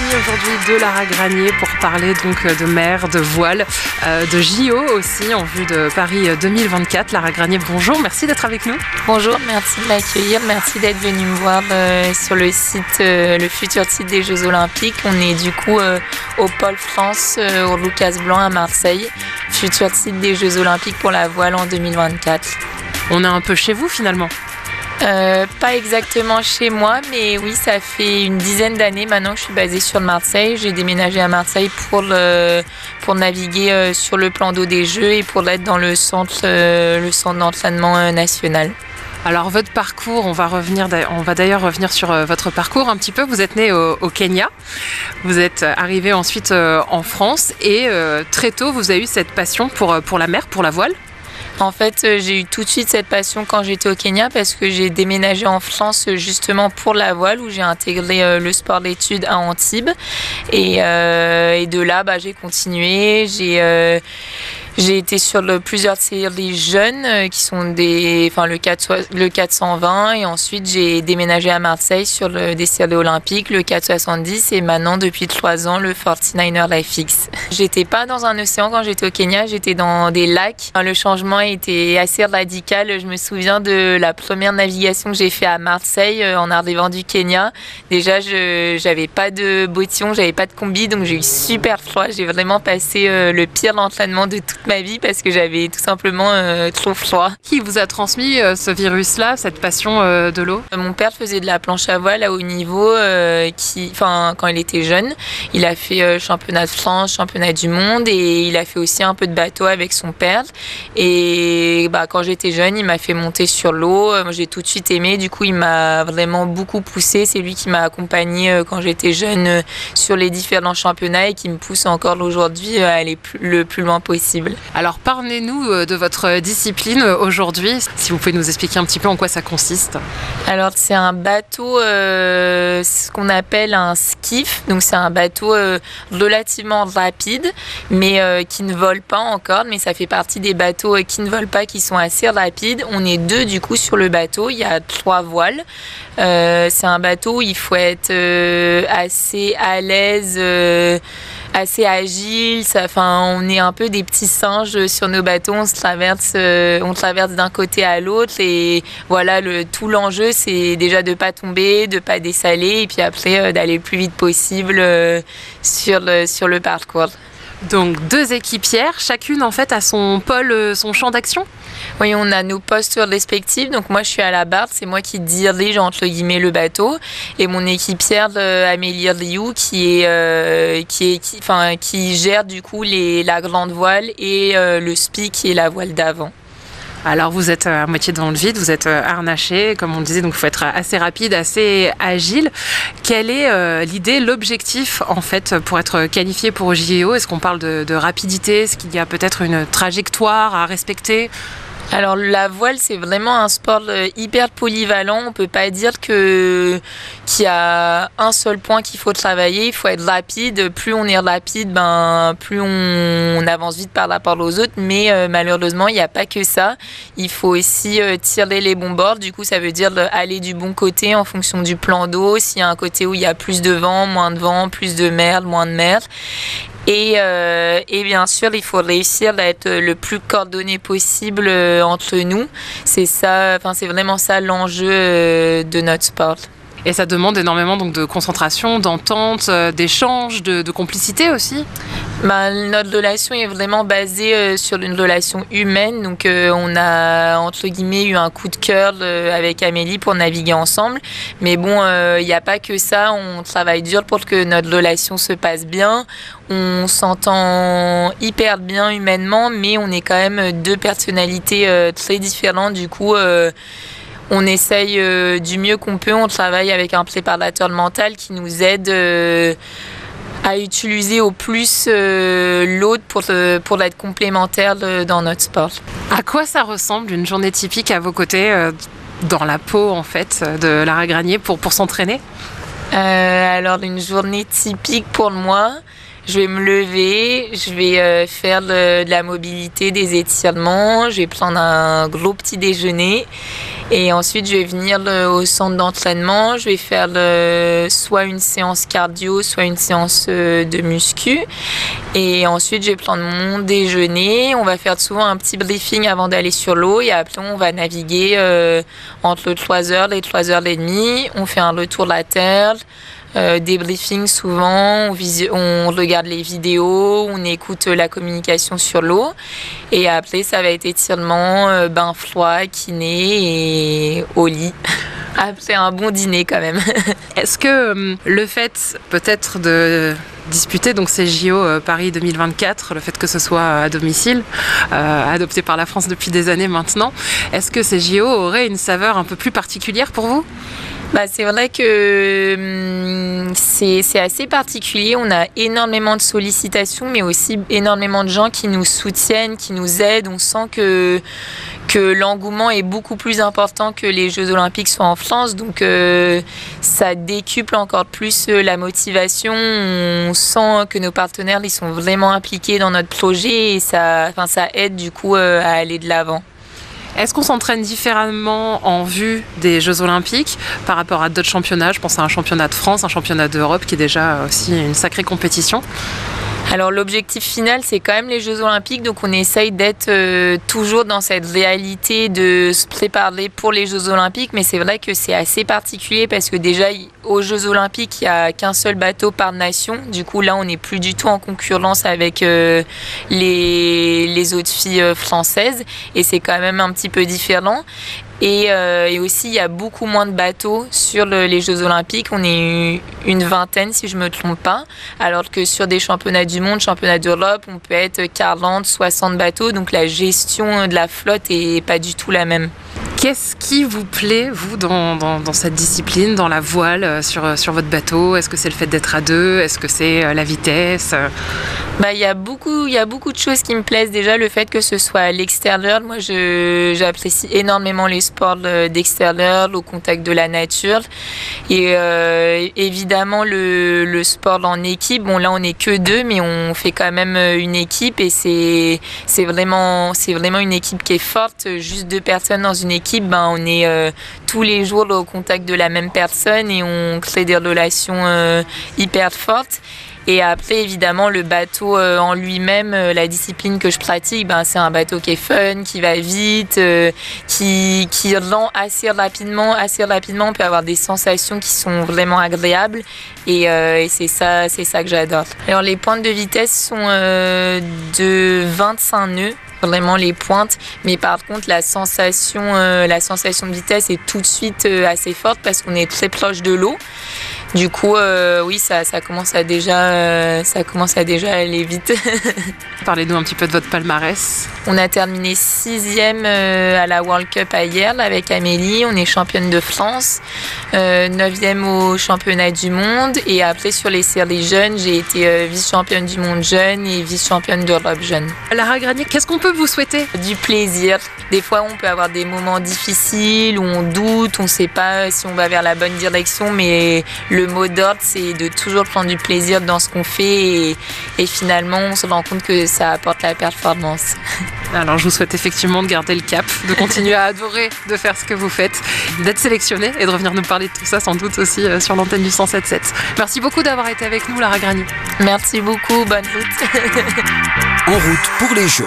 compagnie aujourd'hui de Lara Granier pour parler donc de mer, de voile, euh, de JO aussi en vue de Paris 2024. Lara Granier, bonjour, merci d'être avec nous. Bonjour, merci de m'accueillir, merci d'être venu me voir euh, sur le site, euh, le futur site des Jeux Olympiques. On est du coup au Pôle France, au Lucas Blanc à Marseille, futur site des Jeux Olympiques pour la voile en 2024. On est un peu chez vous finalement. Euh, pas exactement chez moi, mais oui, ça fait une dizaine d'années maintenant que je suis basée sur Marseille. J'ai déménagé à Marseille pour, pour naviguer euh, sur le plan d'eau des Jeux et pour être dans le centre, euh, le centre d'entraînement national. Alors votre parcours, on va revenir, on va d'ailleurs revenir sur votre parcours un petit peu. Vous êtes né au, Kenya, vous êtes arrivé ensuite en France et très tôt vous avez eu cette passion pour, pour la mer, pour la voile. En fait, euh, j'ai eu tout de suite cette passion quand j'étais au Kenya parce que j'ai déménagé en France euh, justement pour la voile où j'ai intégré euh, le sport d'études à Antibes. Et, de là, bah, j'ai continué. J'ai j'ai été sur plusieurs séries jeunes euh, qui sont des, enfin le, 4, le 420 et ensuite j'ai déménagé à Marseille sur des séries olympiques, le 470 et maintenant depuis trois ans le 49er Life X. J'étais pas dans un océan quand j'étais au Kenya, j'étais dans des lacs. Le changement était assez radical. Je me souviens de la première navigation que j'ai fait à Marseille euh, en arrivant du Kenya. Déjà, je j'avais pas de bottillon, j'avais pas de combi, donc j'ai eu super froid. J'ai vraiment passé euh, le pire entraînement de toute ma vie parce que j'avais tout simplement euh, trop froid. Qui vous a transmis euh, ce virus-là, cette passion euh, de l'eau? Mon père faisait de la planche à voile à haut niveau qui, enfin, quand il était jeune. Il a fait championnat de France, championnat du monde et il a fait aussi un peu de bateau avec son père. Et bah, quand j'étais jeune, il m'a fait monter sur l'eau. J'ai tout de suite aimé. Du coup, il m'a vraiment beaucoup poussé. C'est lui qui m'a accompagné quand j'étais jeune sur les différents championnats et qui me pousse encore aujourd'hui à aller le plus loin possible. Alors parlez-nous euh, de votre discipline euh, aujourd'hui, si vous pouvez nous expliquer un petit peu en quoi ça consiste. Alors c'est un bateau, euh, ce qu'on appelle un skiff, donc c'est un bateau relativement rapide, mais qui ne vole pas encore, mais ça fait partie des bateaux qui ne volent pas, qui sont assez rapides. On est deux du coup sur le bateau, il y a trois voiles. c'est un bateau où il faut être assez à l'aise assez agile. Enfin, on est un peu des petits singes sur nos bateaux. On se traverse, euh, traverse d'un côté à l'autre. Et voilà, le, tout l'enjeu, c'est déjà de pas tomber, de pas dessaler, et puis après euh, d'aller le plus vite possible euh, sur, le, sur le parcours. Donc deux équipières, chacune en fait a son pôle, son champ d'action? Oui, on a nos postes respectifs. Donc moi, je suis à la barre, c'est moi qui dirige entre guillemets le bateau, et mon équipière euh, Amélie Rioux qui euh, qui gère du coup la grande voile et euh, le spi qui est la voile d'avant. Alors vous êtes à moitié dans le vide, vous êtes harnaché, comme on disait, donc il faut être assez rapide, assez agile. Quelle est l'idée, l'objectif en fait pour être qualifié pour JO Est-ce qu'on parle de rapidité? Est-ce qu'il y a peut-être une trajectoire à respecter? Alors la voile c'est vraiment un sport euh, hyper polyvalent. On peut pas dire que qu'il y a un seul point qu'il faut travailler. Il faut être rapide. Plus on est rapide, ben plus on, avance vite par rapport aux autres. Mais euh, malheureusement il n'y a pas que ça. Il faut aussi euh, tirer les bons bords. Du coup ça veut dire aller du bon côté en fonction du plan d'eau. S'il y a un côté où il y a plus de vent, moins de vent, plus de mer, moins de mer. Euh, et, bien sûr, il faut réussir à être le plus coordonné possible euh, entre nous. C'est ça, enfin, c'est vraiment ça l'enjeu euh, de notre sport. Et ça demande énormément donc, de concentration, d'entente, d'échange, de, complicité aussi bah, Notre relation est vraiment basée sur une relation humaine. Donc on a entre guillemets eu un coup de cœur avec Amélie pour naviguer ensemble. Mais bon, il n'y a pas que ça. On travaille dur pour que notre relation se passe bien on s'entend hyper bien humainement, mais on est quand même deux personnalités euh, très différentes. Du coup, euh, on essaye euh, du mieux qu'on peut. On travaille avec un préparateur mental qui nous aide à utiliser au plus l'autre pour, pour être complémentaire dans notre sport. À quoi ça ressemble une journée typique à vos côtés dans la peau en fait de Lara Granier pour, pour s'entraîner? Alors une journée typique pour moi, je vais me lever, je vais euh, faire de, la mobilité, des étirements, je vais prendre un gros petit déjeuner. Et ensuite je vais venir au centre d'entraînement, je vais faire soit une séance cardio, soit une séance euh, de muscu. Et ensuite je vais prendre mon déjeuner, on va faire souvent un petit briefing avant d'aller sur l'eau et après on va naviguer euh, entre 3h et 3h30, on fait un retour de la terre euh, des briefings souvent, on, regarde les vidéos, on écoute la communication sur l'eau. Et après, ça va être étirement, euh, bain froid, kiné et au lit. Après un bon dîner quand même. Est-ce que euh, le fait peut-être de disputer donc ces JO Paris 2024, le fait que ce soit à domicile, adopté par la France depuis des années maintenant, est-ce que ces JO auraient une saveur un peu plus particulière pour vous? Bah, c'est vrai que hum, c'est assez particulier. On a énormément de sollicitations, mais aussi énormément de gens qui nous soutiennent, qui nous aident. On sent que, l'engouement est beaucoup plus important que les Jeux Olympiques soient en France. Donc euh, ça décuple encore plus euh, la motivation. On sent que nos partenaires ils sont vraiment impliqués dans notre projet et ça, ça aide du coup euh, à aller de l'avant. Est-ce qu'on s'entraîne différemment en vue des Jeux Olympiques par rapport à d'autres championnats? Je pense à un championnat de France, un championnat d'Europe qui est déjà aussi une sacrée compétition. Alors l'objectif final, c'est quand même les Jeux Olympiques, donc on essaye d'être euh, toujours dans cette réalité de se préparer pour les Jeux Olympiques, mais c'est vrai que c'est assez particulier parce que déjà aux Jeux Olympiques, il n'y a qu'un seul bateau par nation. Du coup là, on n'est plus du tout en concurrence avec euh, les, autres filles euh, françaises et c'est quand même un petit peu différent. Euh, et, aussi, il y a beaucoup moins de bateaux sur les Jeux Olympiques. On est une vingtaine, si je ne me trompe pas. Alors que sur des championnats du monde, championnats d'Europe, on peut être 40, 60 bateaux. Donc la gestion de la flotte n'est pas du tout la même. Qu'est-ce qui vous plaît, vous, dans, cette discipline, dans la voile, euh, sur, euh, sur votre bateau? Est-ce que c'est le fait d'être à deux? Est-ce que c'est la vitesse? Bah, y, a beaucoup, y a beaucoup de choses qui me plaisent. Déjà, le fait que ce soit à l'extérieur. Moi, j'apprécie énormément les sports d'extérieur, au contact de la nature. Et évidemment, le, le, sport en équipe. Bon, là, on n'est que deux, mais on fait quand même une équipe. Et c'est vraiment, vraiment une équipe qui est forte. Juste deux personnes dans une équipe ben, on est euh, tous les jours au contact de la même personne et on crée des relations euh, hyper fortes. Et après, évidemment, le bateau euh, en lui-même, la discipline que je pratique, ben, c'est un bateau qui est fun, qui va vite, qui, qui rend assez rapidement. Assez rapidement, on peut avoir des sensations qui sont vraiment agréables. Et, c'est ça, ça que j'adore. Alors, les pointes de vitesse sont de 25 nœuds vraiment les pointes. Mais par contre, la sensation, euh, la sensation de vitesse est tout de suite euh, assez forte parce qu'on est très proche de l'eau. Du coup, euh, oui, ça, ça, commence à déjà, ça commence à déjà aller vite. Parlez-nous un petit peu de votre palmarès. On a terminé sixième à la World Cup à avec Amélie. On est championne de France, neuvième au championnat du monde. Et après, sur les séries jeunes, j'ai été vice-championne du monde jeune et vice-championne d'Europe jeune. Lara Granier, qu'est-ce qu'on peut vous souhaiter? Du plaisir. Des fois, on peut avoir des moments difficiles où on doute, on ne sait pas si on va vers la bonne direction, mais le mot d'ordre, c'est de toujours prendre du plaisir dans ce qu'on fait et, finalement, on se rend compte que ça apporte la performance. Alors, je vous souhaite effectivement de garder le cap, de continuer à adorer de faire ce que vous faites, d'être sélectionné et de revenir nous parler de tout ça sans doute aussi euh, sur l'antenne du 107.7. Merci beaucoup d'avoir été avec nous, Lara Grani. Merci beaucoup, bonne route. en route pour les Jeux.